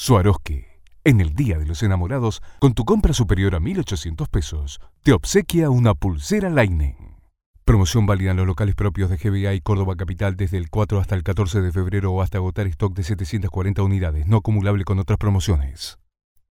Swarovski, en el Día de los Enamorados, con tu compra superior a 1.800 pesos, te obsequia una pulsera Lightning. Promoción válida en los locales propios de GBA y Córdoba Capital desde el 4 hasta el 14 de febrero o hasta agotar stock de 740 unidades, no acumulable con otras promociones.